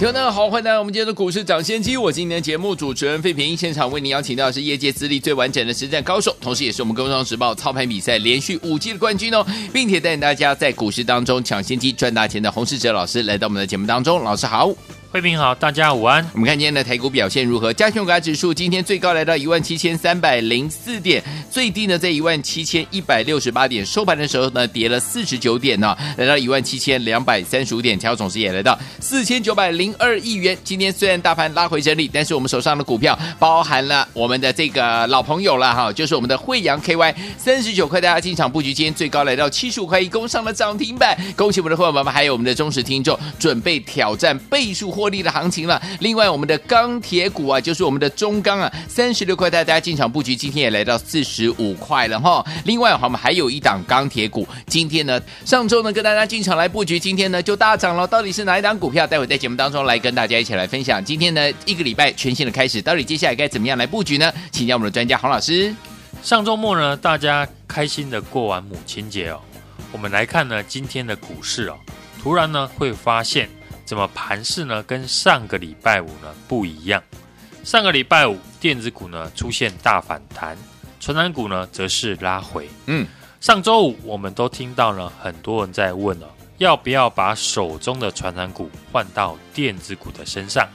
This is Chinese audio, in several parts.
听众大家好，欢迎来到我们今天的股市抢先机。我今天的节目主持人费平，现场为您邀请到的是业界资历最完整的实战高手，同时也是我们《工商时报》操盘比赛连续五季的冠军哦，并且带领大家在股市当中抢先机赚大钱的洪世哲老师来到我们的节目当中。老师好。慧平好，大家午安。我们看今天的台股表现如何？加权股价指数今天最高来到一万七千三百零四点，最低呢在一万七千一百六十八点，收盘的时候呢跌了四十九点呢、哦，来到一万七千两百三十五点，成交总值也来到四千九百零二亿元。今天虽然大盘拉回整理，但是我们手上的股票包含了我们的这个老朋友了哈，就是我们的惠阳 KY 三十九块，大家进场布局，今天最高来到七十五块一，攻上了涨停板。恭喜我们的会员们，还有我们的忠实听众，准备挑战倍数获利的行情了。另外，我们的钢铁股啊，就是我们的中钢啊，三十六块带大家进场布局，今天也来到四十五块了哈。另外，我们还有一档钢铁股，今天呢，上周呢跟大家进场来布局，今天呢就大涨了。到底是哪一档股票？待会在节目当中来跟大家一起来分享。今天呢一个礼拜全新的开始，到底接下来该怎么样来布局呢？请教我们的专家洪老师。上周末呢，大家开心的过完母亲节哦。我们来看呢今天的股市哦，突然呢会发现。怎么盘势呢？跟上个礼拜五呢不一样。上个礼拜五电子股呢出现大反弹，传染股呢则是拉回。嗯，上周五我们都听到了很多人在问了，要不要把手中的传染股换到电子股的身上？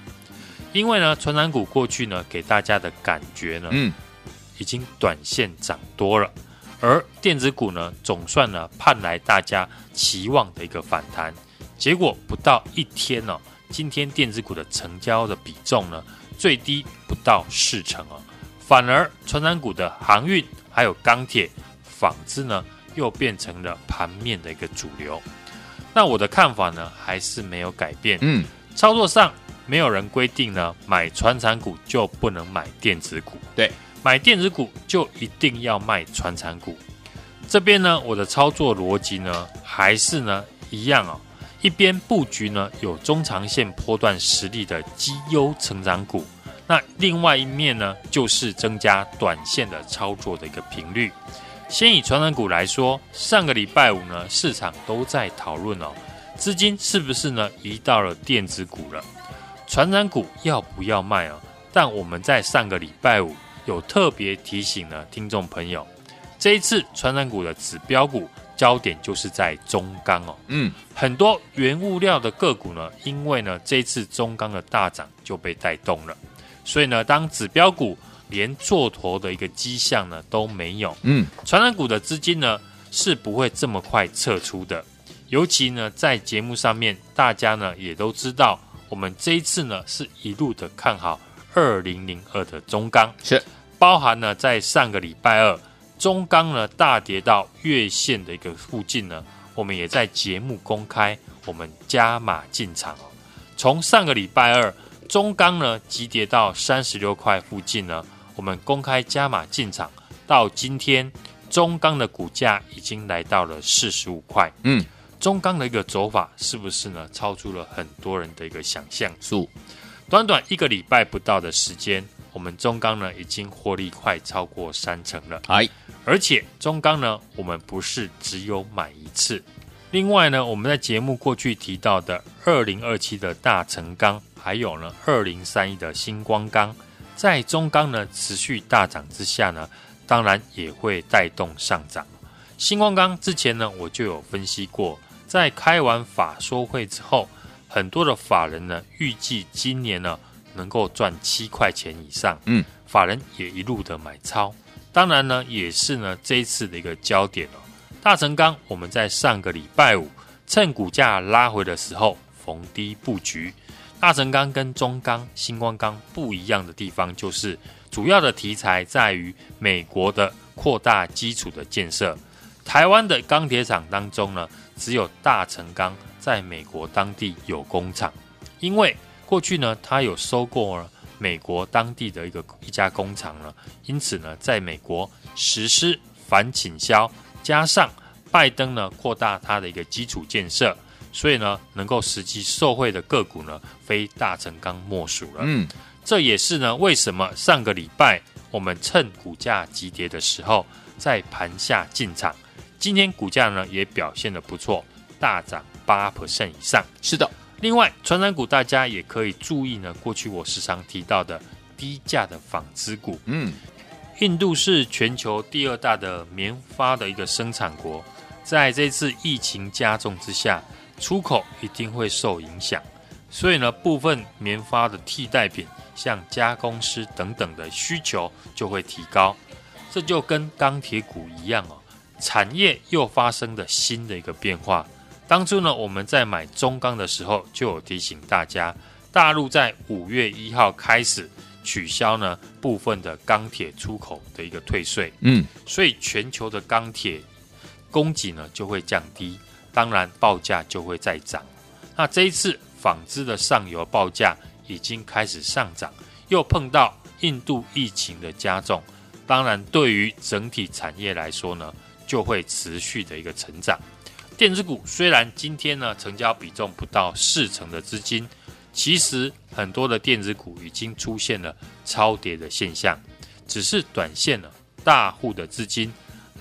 因为呢，传染股过去呢给大家的感觉呢，嗯，已经短线涨多了，而电子股呢总算呢盼来大家期望的一个反弹。结果不到一天哦，今天电子股的成交的比重呢，最低不到四成哦，反而传产股的航运还有钢铁、纺织呢，又变成了盘面的一个主流。那我的看法呢，还是没有改变。嗯，操作上没有人规定呢，买传产股就不能买电子股。对，买电子股就一定要卖传产股。这边呢，我的操作逻辑呢，还是呢一样哦。一边布局呢，有中长线波段实力的绩优成长股，那另外一面呢，就是增加短线的操作的一个频率。先以传染股来说，上个礼拜五呢，市场都在讨论哦，资金是不是呢移到了电子股了？传染股要不要卖啊？但我们在上个礼拜五有特别提醒呢，听众朋友，这一次传染股的指标股。焦点就是在中钢哦，嗯，很多原物料的个股呢，因为呢这次中钢的大涨就被带动了，所以呢，当指标股连做头的一个迹象呢都没有，嗯，传染股的资金呢是不会这么快撤出的，尤其呢在节目上面，大家呢也都知道，我们这一次呢是一路的看好二零零二的中钢，是。包含呢在上个礼拜二。中钢呢大跌到月线的一个附近呢，我们也在节目公开我们加码进场哦。从上个礼拜二中钢呢急跌到三十六块附近呢，我们公开加码进场，到今天中钢的股价已经来到了四十五块。嗯，中钢的一个走法是不是呢超出了很多人的一个想象？数短短一个礼拜不到的时间。我们中钢呢，已经获利快超过三成了。哎，而且中钢呢，我们不是只有买一次。另外呢，我们在节目过去提到的二零二七的大成钢，还有呢二零三一的星光钢，在中钢呢持续大涨之下呢，当然也会带动上涨。星光钢之前呢，我就有分析过，在开完法说会之后，很多的法人呢预计今年呢。能够赚七块钱以上，嗯，法人也一路的买超，当然呢，也是呢这一次的一个焦点哦。大成钢，我们在上个礼拜五趁股价拉回的时候逢低布局。大成钢跟中钢、星光钢不一样的地方，就是主要的题材在于美国的扩大基础的建设。台湾的钢铁厂当中呢，只有大成钢在美国当地有工厂，因为。过去呢，他有收购了美国当地的一个一家工厂呢，因此呢，在美国实施反倾销，加上拜登呢扩大他的一个基础建设，所以呢，能够实际受惠的个股呢，非大成钢莫属了。嗯，这也是呢，为什么上个礼拜我们趁股价急跌的时候，在盘下进场，今天股价呢也表现的不错，大涨八 percent 以上。是的。另外，传染股大家也可以注意呢。过去我时常提到的低价的纺织股，嗯，印度是全球第二大的棉花的一个生产国，在这次疫情加重之下，出口一定会受影响，所以呢，部分棉花的替代品，像加工师等等的需求就会提高。这就跟钢铁股一样哦，产业又发生了新的一个变化。当初呢，我们在买中钢的时候，就有提醒大家，大陆在五月一号开始取消呢部分的钢铁出口的一个退税，嗯，所以全球的钢铁供给呢就会降低，当然报价就会再涨。那这一次纺织的上游报价已经开始上涨，又碰到印度疫情的加重，当然对于整体产业来说呢，就会持续的一个成长。电子股虽然今天呢成交比重不到四成的资金，其实很多的电子股已经出现了超跌的现象，只是短线呢大户的资金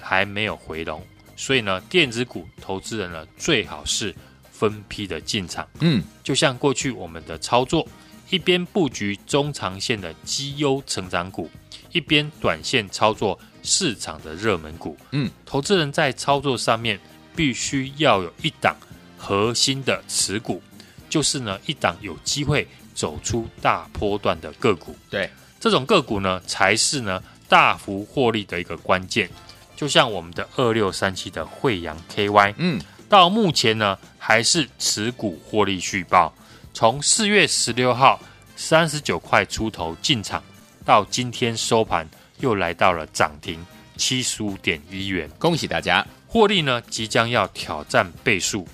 还没有回笼，所以呢电子股投资人呢最好是分批的进场，嗯，就像过去我们的操作，一边布局中长线的绩优成长股，一边短线操作市场的热门股，嗯，投资人在操作上面。必须要有一档核心的持股，就是呢一档有机会走出大波段的个股。对，这种个股呢才是呢大幅获利的一个关键。就像我们的二六三七的惠阳 KY，嗯，到目前呢还是持股获利续报。从四月十六号三十九块出头进场，到今天收盘又来到了涨停七十五点一元，恭喜大家！获利呢，即将要挑战倍数。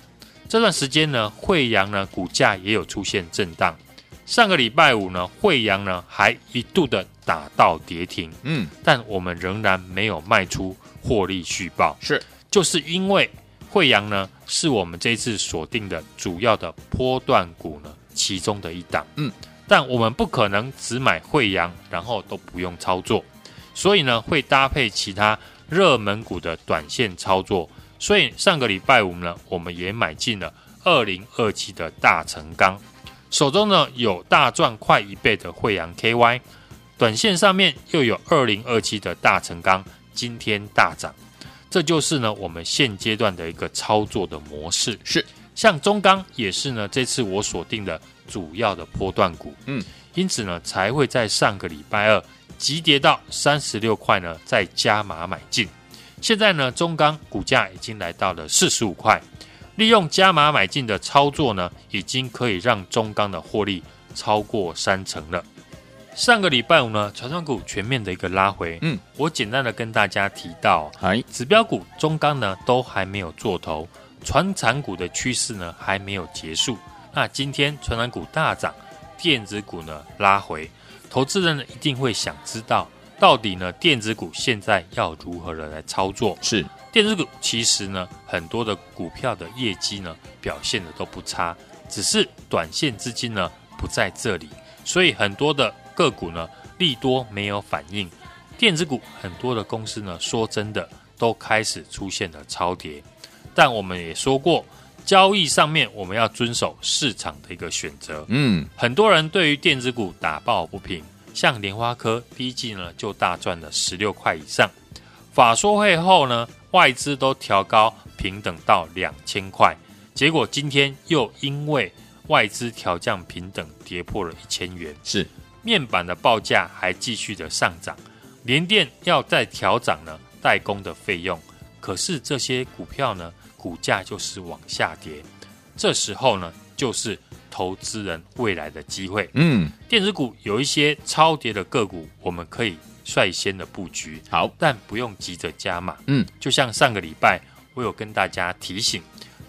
这段时间呢，惠阳呢股价也有出现震荡。上个礼拜五呢，惠阳呢还一度的打到跌停。嗯，但我们仍然没有卖出获利续报。是，就是因为惠阳呢是我们这次锁定的主要的波段股呢其中的一档。嗯，但我们不可能只买惠阳，然后都不用操作，所以呢会搭配其他。热门股的短线操作，所以上个礼拜五呢，我们也买进了二零二七的大成钢，手中呢有大赚快一倍的惠阳 KY，短线上面又有二零二七的大成钢，今天大涨，这就是呢我们现阶段的一个操作的模式。是，像中钢也是呢这次我锁定的主要的波段股，嗯，因此呢才会在上个礼拜二。急跌到三十六块呢，再加码买进。现在呢，中钢股价已经来到了四十五块，利用加码买进的操作呢，已经可以让中钢的获利超过三成了。上个礼拜五呢，传产股全面的一个拉回，嗯，我简单的跟大家提到，哎，指标股中钢呢都还没有做头，传产股的趋势呢还没有结束。那今天传产股大涨，电子股呢拉回。投资人呢一定会想知道，到底呢电子股现在要如何的来操作？是电子股其实呢很多的股票的业绩呢表现的都不差，只是短线资金呢不在这里，所以很多的个股呢利多没有反应。电子股很多的公司呢说真的都开始出现了超跌，但我们也说过。交易上面，我们要遵守市场的一个选择。嗯，很多人对于电子股打抱不平，像莲花科第一季呢就大赚了十六块以上。法说会后呢，外资都调高平等到两千块，结果今天又因为外资调降平等，跌破了一千元。是，面板的报价还继续的上涨，联电要再调涨呢代工的费用，可是这些股票呢？股价就是往下跌，这时候呢，就是投资人未来的机会。嗯，电子股有一些超跌的个股，我们可以率先的布局。好，但不用急着加码。嗯，就像上个礼拜我有跟大家提醒，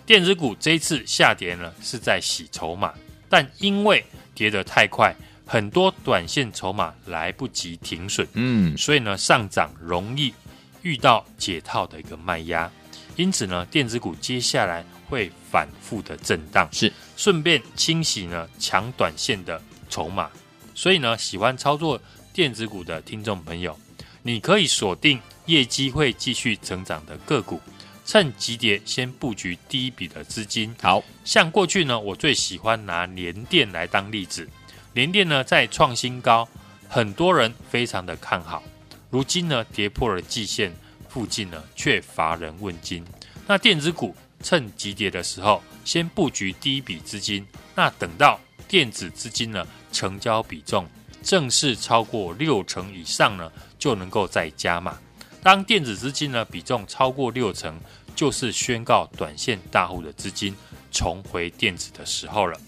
电子股这一次下跌呢，是在洗筹码，但因为跌得太快，很多短线筹码来不及停损，嗯，所以呢，上涨容易遇到解套的一个卖压，因此呢，电子股接下来会反复的震荡，是。顺便清洗呢强短线的筹码。所以呢，喜欢操作电子股的听众朋友，你可以锁定业绩会继续成长的个股，趁急跌先布局第一笔的资金。好，像过去呢，我最喜欢拿联电来当例子，联电呢在创新高，很多人非常的看好，如今呢跌破了季线附近呢，却乏人问津。那电子股趁急跌的时候，先布局第一笔资金，那等到电子资金呢成交比重正式超过六成以上呢，就能够再加码。当电子资金呢比重超过六成，就是宣告短线大户的资金重回电子的时候了。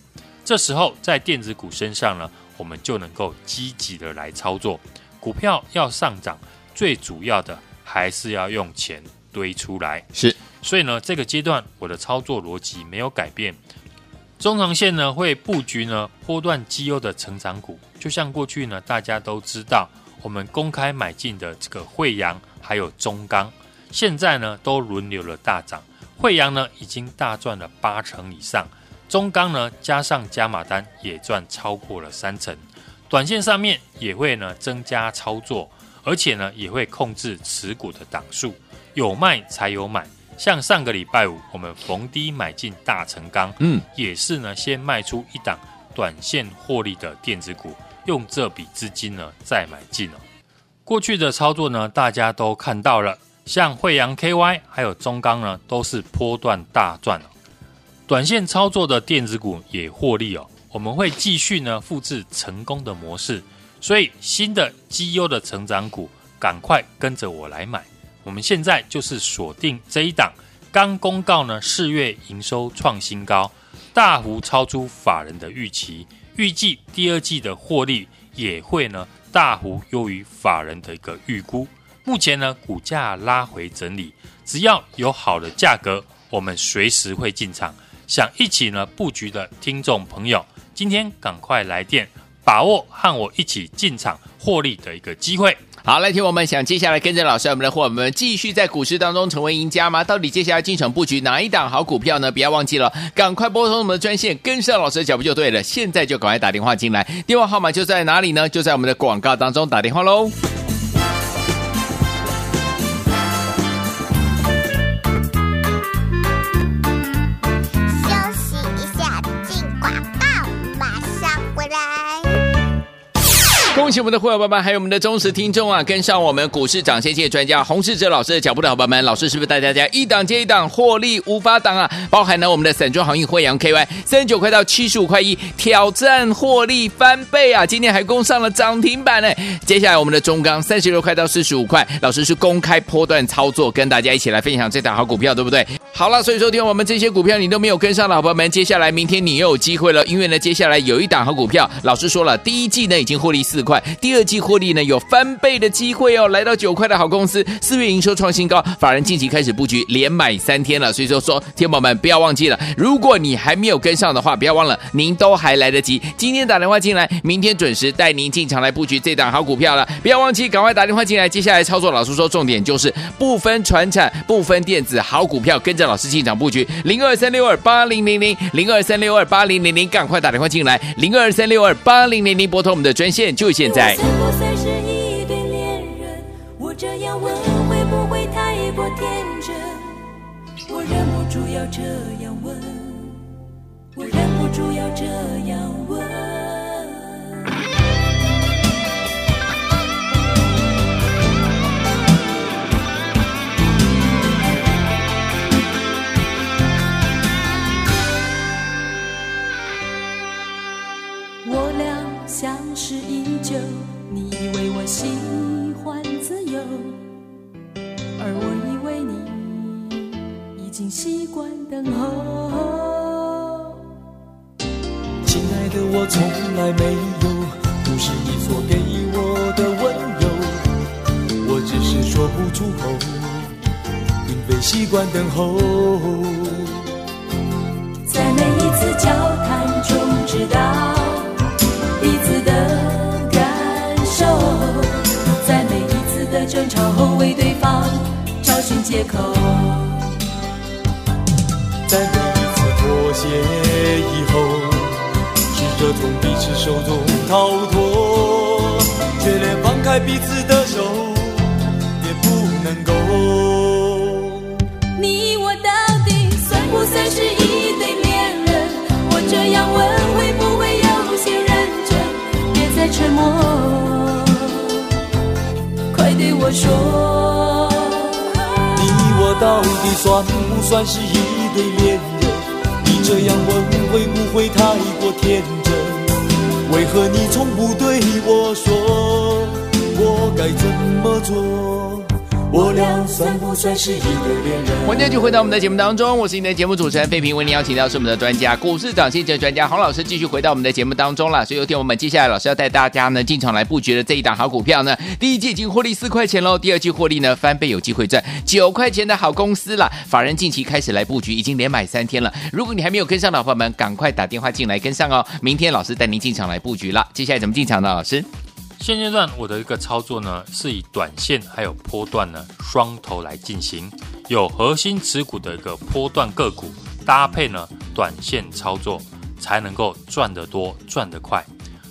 这时候在电子股身上呢，我们就能够积极的来操作。股票要上涨，最主要的还是要用钱堆出来。是，所以呢，这个阶段我的操作逻辑没有改变。中长线呢会布局呢波段绩优的成长股，就像过去呢大家都知道，我们公开买进的这个惠阳还有中钢，现在呢都轮流了大涨。惠阳呢已经大赚了八成以上，中钢呢加上加码单也赚超过了三成。短线上面也会呢增加操作，而且呢也会控制持股的档数，有卖才有买。像上个礼拜五，我们逢低买进大成钢，嗯，也是呢，先卖出一档短线获利的电子股，用这笔资金呢再买进哦。过去的操作呢，大家都看到了，像惠阳 KY 还有中钢呢，都是波段大赚哦。短线操作的电子股也获利哦。我们会继续呢复制成功的模式，所以新的绩优的成长股，赶快跟着我来买。我们现在就是锁定这一档，刚公告呢，四月营收创新高，大幅超出法人的预期，预计第二季的获利也会呢大幅优于法人的一个预估。目前呢股价拉回整理，只要有好的价格，我们随时会进场。想一起呢布局的听众朋友，今天赶快来电，把握和我一起进场获利的一个机会。好，来听我们想接下来跟着老师，我们的伙伴们继续在股市当中成为赢家吗？到底接下来进场布局哪一档好股票呢？不要忘记了，赶快拨通我们的专线，跟上老师的脚步就对了。现在就赶快打电话进来，电话号码就在哪里呢？就在我们的广告当中打电话喽。恭喜我们的会员爸爸，还有我们的忠实听众啊！跟上我们股市涨先机专家洪世哲老师的脚步的伙伴们，老师是不是带大家一档接一档获利无法挡啊？包含了我们的散装航运慧洋 KY 三十九块到七十五块一，挑战获利翻倍啊！今天还攻上了涨停板呢。接下来我们的中钢三十六块到四十五块，老师是公开波段操作，跟大家一起来分享这档好股票，对不对？好了，所以说听我们这些股票你都没有跟上的伙伴们，接下来明天你又有机会了，因为呢，接下来有一档好股票，老师说了，第一季呢已经获利四块。第二季获利呢有翻倍的机会哦，来到九块的好公司，四月营收创新高，法人近期开始布局，连买三天了，所以说说，天宝们不要忘记了，如果你还没有跟上的话，不要忘了，您都还来得及，今天打电话进来，明天准时带您进场来布局这档好股票了，不要忘记，赶快打电话进来，接下来操作，老师说重点就是不分传产，不分电子，好股票跟着老师进场布局，零二三六二八零零零，零二三六二八零零零，赶快打电话进来，零二三六二八零零零，拨通我们的专线，就现在。算不算是一对恋人？我这样问会不会太过天真？我忍不住要这样问，我忍不住要这样问。喜欢自由，而我以为你已经习惯等候。亲爱的，我从来没有不是你所给我的温柔，我只是说不出口，并非习惯等候。在每一次交谈中，知道争吵后为对方找寻借口。在每一次妥协以后，试着从彼此手中逃脱，却连放开彼此的手也不能够。算不算是一对恋人？你这样问会不会太过天真？为何你从不对我说，我该怎么做？我俩算不算是一对恋人？欢迎继续回到我们的节目当中，我是你的节目主持人费平，为您邀请到是我们的专家，股市涨先机专家洪老师，继续回到我们的节目当中了。所以有天我们接下来老师要带大家呢进场来布局的这一档好股票呢，第一季已经获利四块钱喽，第二季获利呢翻倍，有机会赚九块钱的好公司了。法人近期开始来布局，已经连买三天了。如果你还没有跟上的朋友们，赶快打电话进来跟上哦。明天老师带您进场来布局了。接下来怎么进场呢？老师？现阶段我的一个操作呢，是以短线还有波段呢双头来进行，有核心持股的一个波段个股搭配呢短线操作，才能够赚得多赚得快。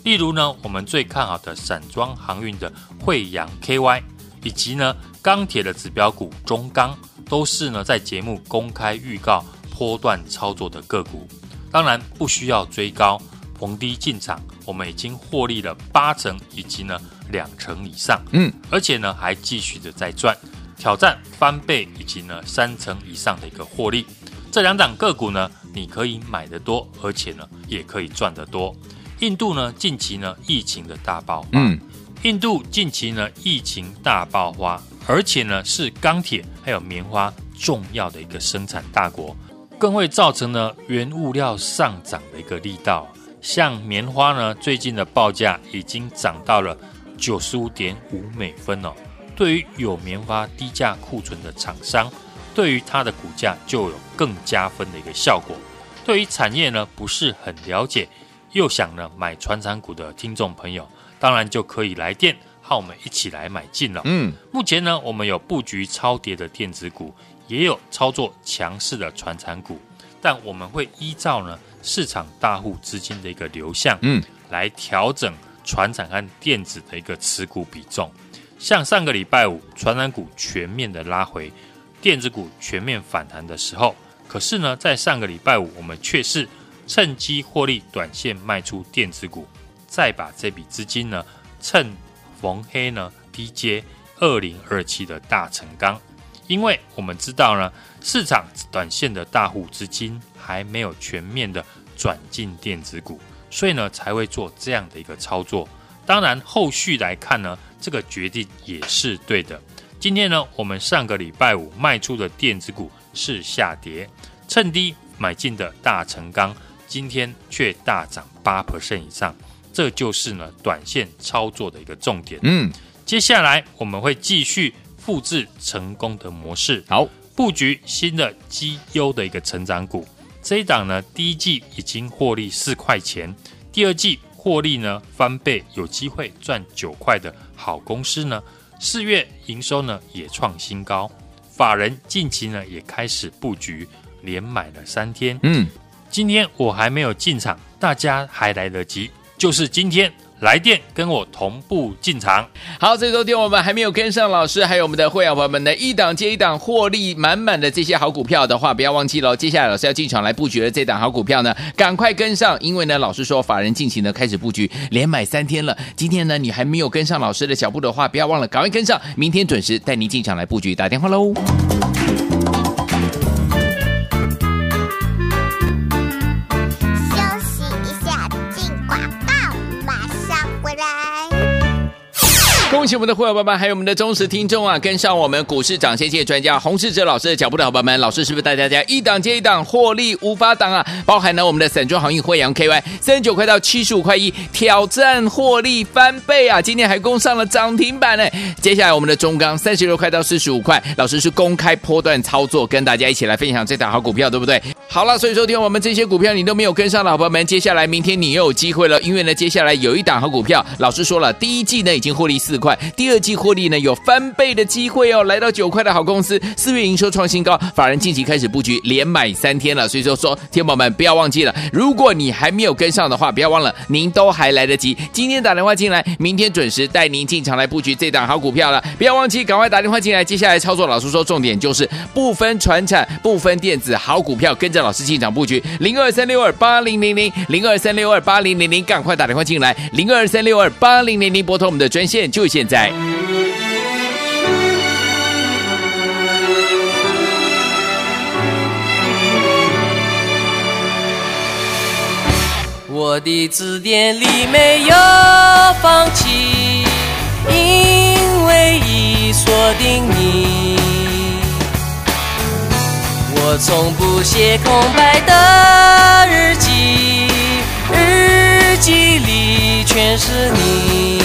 例如呢，我们最看好的散装航运的惠阳 KY，以及呢钢铁的指标股中钢，都是呢在节目公开预告波段操作的个股，当然不需要追高。逢低进场，我们已经获利了八成，以及呢两成以上，嗯，而且呢还继续的在赚，挑战翻倍以及呢三成以上的一个获利。这两档个股呢，你可以买得多，而且呢也可以赚得多。印度呢近期呢疫情的大爆发，嗯，印度近期呢疫情大爆发，而且呢是钢铁还有棉花重要的一个生产大国，更会造成呢原物料上涨的一个力道。像棉花呢，最近的报价已经涨到了九十五点五美分哦。对于有棉花低价库存的厂商，对于它的股价就有更加分的一个效果。对于产业呢不是很了解，又想呢买传产股的听众朋友，当然就可以来电和我们一起来买进了。嗯，目前呢，我们有布局超跌的电子股，也有操作强势的传产股，但我们会依照呢。市场大户资金的一个流向，嗯，来调整船产和电子的一个持股比重。像上个礼拜五，船产股全面的拉回，电子股全面反弹的时候，可是呢，在上个礼拜五，我们却是趁机获利，短线卖出电子股，再把这笔资金呢，趁逢黑呢低接二零二七的大成钢，因为我们知道呢，市场短线的大户资金。还没有全面的转进电子股，所以呢才会做这样的一个操作。当然，后续来看呢，这个决定也是对的。今天呢，我们上个礼拜五卖出的电子股是下跌，趁低买进的大成钢，今天却大涨八 percent 以上，这就是呢短线操作的一个重点。嗯，接下来我们会继续复制成功的模式，好，布局新的绩优的一个成长股。这一档呢，第一季已经获利四块钱，第二季获利呢翻倍，有机会赚九块的好公司呢，四月营收呢也创新高，法人近期呢也开始布局，连买了三天。嗯，今天我还没有进场，大家还来得及，就是今天。来电跟我同步进场。好，这周天我们还没有跟上老师，还有我们的会员朋友们呢，一档接一档获利满满的这些好股票的话，不要忘记了。接下来老师要进场来布局的这档好股票呢，赶快跟上，因为呢，老师说法人近期呢开始布局，连买三天了。今天呢，你还没有跟上老师的脚步的话，不要忘了赶快跟上，明天准时带您进场来布局，打电话喽。恭喜我们的会员伙伴，还有我们的忠实听众啊！跟上我们股市涨先机专家洪世哲老师的脚步的伙伴们，老师是不是带大家一档接一档获利无法挡啊？包含了我们的散装航运慧洋 KY 三十九块到七十五块一，挑战获利翻倍啊！今天还攻上了涨停板呢。接下来我们的中钢三十六块到四十五块，老师是公开波段操作，跟大家一起来分享这档好股票，对不对？好了，所以说听我们这些股票你都没有跟上的伙伴们，接下来明天你又有机会了，因为呢，接下来有一档好股票，老师说了，第一季呢已经获利四块。第二季获利呢有翻倍的机会哦，来到九块的好公司，四月营收创新高，法人近期开始布局，连买三天了，所以说说，天宝们不要忘记了，如果你还没有跟上的话，不要忘了，您都还来得及，今天打电话进来，明天准时带您进场来布局这档好股票了，不要忘记，赶快打电话进来，接下来。操作，老师说重点就是不分传产、不分电子，好股票跟着老师进场布局，零二三六二八零零零零二三六二八零零零，赶快打电话进来，零二三六二八零零零拨通我们的专线，就现在。我的字典里没有放弃，因为已锁定你。我从不写空白的日记，日记里全是你。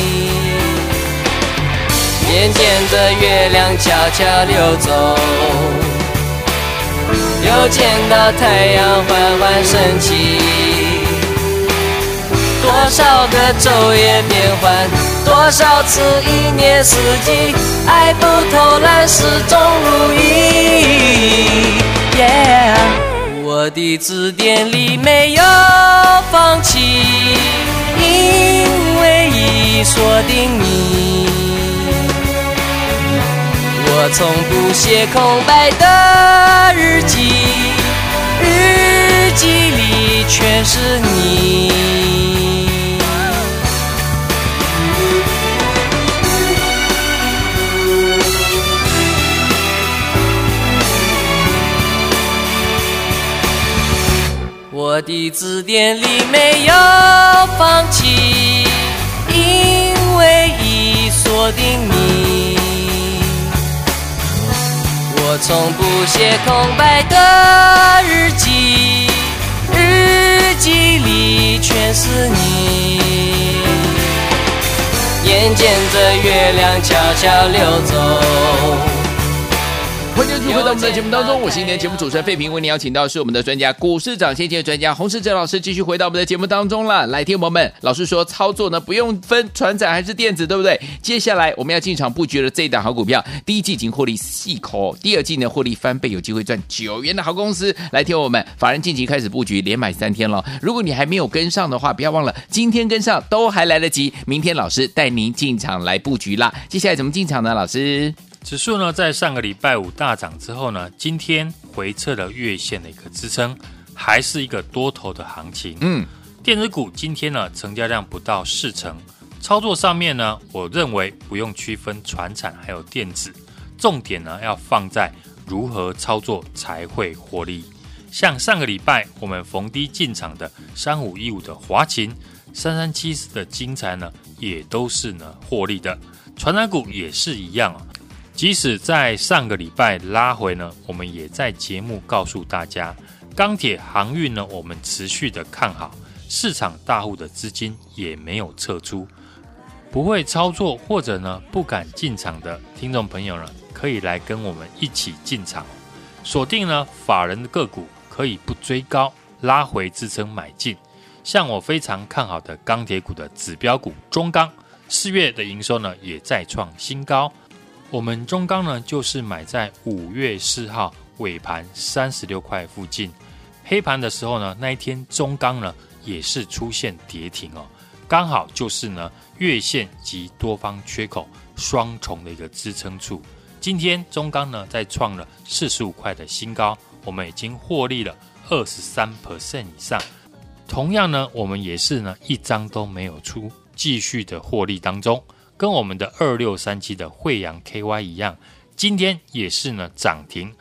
眼见着月亮悄悄溜走，又见到太阳缓缓升起。多少个昼夜变换，多少次一年四季，爱不偷懒，始终如一。我的字典里没有放弃，因为已锁定你。我从不写空白的日记，日记里全是你。我的字典里没有放弃，因为已锁定你。从不写空白的日记，日记里全是你。眼见着月亮悄悄溜走。欢迎继续回到我们的节目当中，我是今天节目主持人费平，为您邀请到是我们的专家股市涨先机的专家洪世哲老师，继续回到我们的节目当中了。来，听友们，老师说操作呢不用分传产还是电子，对不对？接下来我们要进场布局的这一档好股票，第一季已经获利细口，第二季呢获利翻倍，有机会赚九元的好公司。来，听友们，法人近期开始布局，连买三天了。如果你还没有跟上的话，不要忘了今天跟上都还来得及，明天老师带您进场来布局啦。接下来怎么进场呢？老师？指数呢，在上个礼拜五大涨之后呢，今天回撤了月线的一个支撑，还是一个多头的行情。嗯，电子股今天呢，成交量不到四成，操作上面呢，我认为不用区分传产还有电子，重点呢要放在如何操作才会获利。像上个礼拜我们逢低进场的三五一五的华勤，三三七四的精材呢，也都是呢获利的，传产股也是一样啊。即使在上个礼拜拉回呢，我们也在节目告诉大家，钢铁航运呢，我们持续的看好，市场大户的资金也没有撤出，不会操作或者呢不敢进场的听众朋友呢，可以来跟我们一起进场，锁定呢法人的个股，可以不追高，拉回支撑买进，像我非常看好的钢铁股的指标股中钢，四月的营收呢也再创新高。我们中钢呢，就是买在五月四号尾盘三十六块附近，黑盘的时候呢，那一天中钢呢也是出现跌停哦，刚好就是呢月线及多方缺口双重的一个支撑处。今天中钢呢再创了四十五块的新高，我们已经获利了二十三 percent 以上。同样呢，我们也是呢一张都没有出，继续的获利当中。跟我们的二六三七的惠阳 KY 一样，今天也是呢涨停，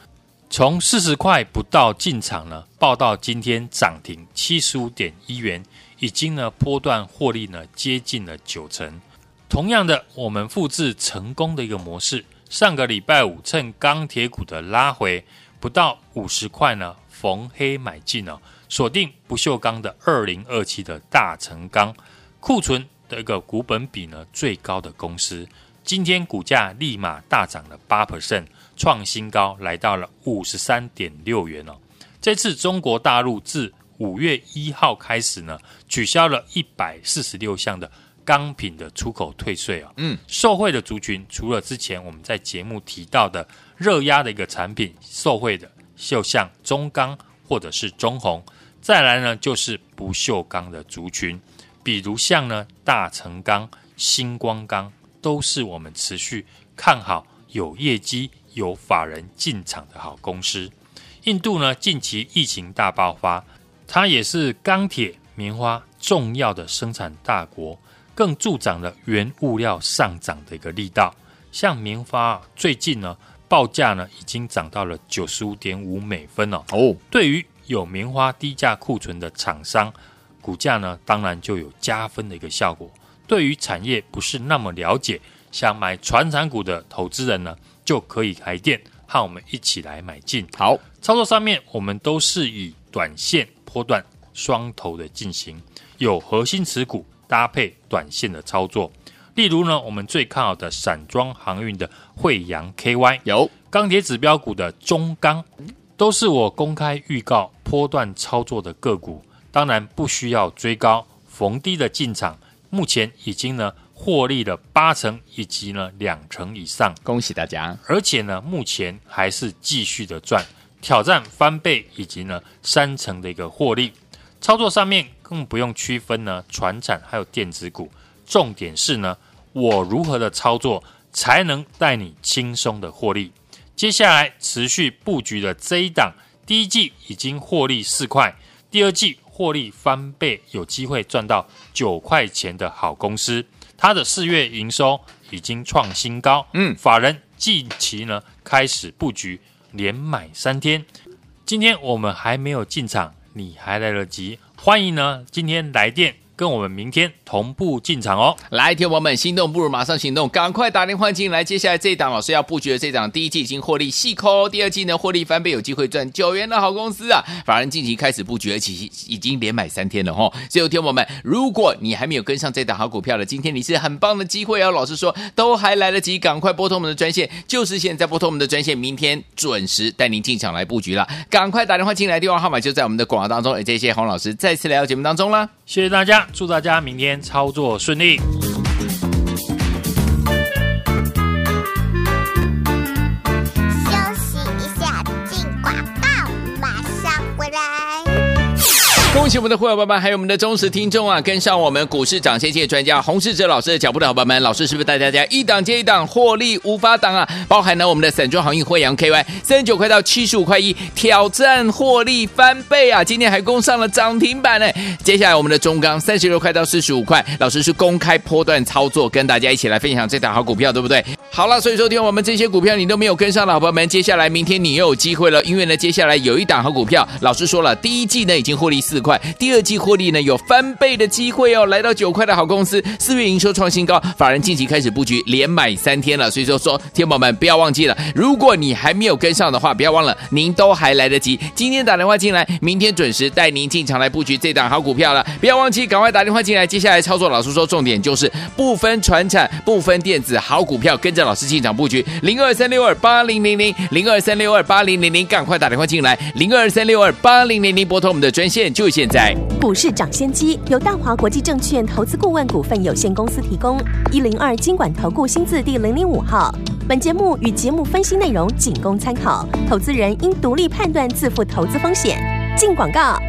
从四十块不到进场呢，报到今天涨停七十五点一元，已经呢波段获利呢接近了九成。同样的，我们复制成功的一个模式，上个礼拜五趁钢铁股的拉回，不到五十块呢逢黑买进哦，锁定不锈钢的二零二七的大成钢库存。的一个股本比呢最高的公司，今天股价立马大涨了八 percent，创新高，来到了五十三点六元哦。这次中国大陆自五月一号开始呢，取消了一百四十六项的钢品的出口退税啊，嗯，受惠的族群除了之前我们在节目提到的热压的一个产品受惠的，就像中钢或者是中红，再来呢就是不锈钢的族群，比如像呢大成钢、星光钢，都是我们持续看好有业绩、有法人进场的好公司。印度呢近期疫情大爆发，它也是钢铁、棉花重要的生产大国。更助长了原物料上涨的一个力道，像棉花啊最近呢报价呢已经涨到了九十五点五美分了哦。对于有棉花低价库存的厂商，股价呢当然就有加分的一个效果。对于产业不是那么了解，想买传产股的投资人呢，就可以来电和我们一起来买进。好，操作上面我们都是以短线波段双头的进行，有核心持股。搭配短线的操作，例如呢，我们最看好的散装航运的惠阳 KY，有钢铁指标股的中钢，都是我公开预告波段操作的个股。当然不需要追高逢低的进场，目前已经呢获利了八成以及呢两成以上，恭喜大家！而且呢，目前还是继续的赚，挑战翻倍以及呢三成的一个获利。操作上面更不用区分呢，船产还有电子股，重点是呢，我如何的操作才能带你轻松的获利？接下来持续布局的这一档，第一季已经获利四块，第二季获利翻倍，有机会赚到九块钱的好公司，它的四月营收已经创新高。嗯，法人近期呢开始布局，连买三天，今天我们还没有进场。你还来得及，欢迎呢！今天来电。跟我们明天同步进场哦！来，听友们，心动不如马上行动，赶快打电话进来。接下来这一档老师要布局的这档，第一季已经获利细抠，第二季呢获利翻倍，有机会赚九元的好公司啊！法人近期开始布局，而且已经连买三天了哈。所以，听友们，如果你还没有跟上这档好股票的，今天你是很棒的机会哦！老师说都还来得及，赶快拨通我们的专线，就是现在拨通我们的专线，明天准时带您进场来布局了。赶快打电话进来，电话号码就在我们的广告当中。而谢谢洪老师再次来到节目当中了，谢谢大家。祝大家明天操作顺利。恭喜我们的会员伙伴，还有我们的忠实听众啊！跟上我们股市涨先机专家洪世哲老师的脚步的伙伴们，老师是不是带大家一档接一档获利无法挡啊？包含了我们的散装航运慧洋 KY 三十九块到七十五块一，挑战获利翻倍啊！今天还攻上了涨停板呢。接下来我们的中钢三十六块到四十五块，老师是公开波段操作，跟大家一起来分享这档好股票，对不对？好了，所以说听我们这些股票你都没有跟上的伙伴们，接下来明天你又有机会了，因为呢，接下来有一档好股票，老师说了，第一季呢已经获利四块。第二季获利呢有翻倍的机会哦，来到九块的好公司，四月营收创新高，法人近期开始布局，连买三天了。所以说说，天宝们不要忘记了，如果你还没有跟上的话，不要忘了，您都还来得及。今天打电话进来，明天准时带您进场来布局这档好股票了。不要忘记，赶快打电话进来。接下来操作，老师说重点就是不分传产、不分电子，好股票跟着老师进场布局。零二三六二八零零零零二三六二八零零零，赶快打电话进来。零二三六二八零零零，拨通我们的专线，就现在。股市涨先机由大华国际证券投资顾问股份有限公司提供，一零二经管投顾新字第零零五号。本节目与节目分析内容仅供参考，投资人应独立判断，自负投资风险。进广告。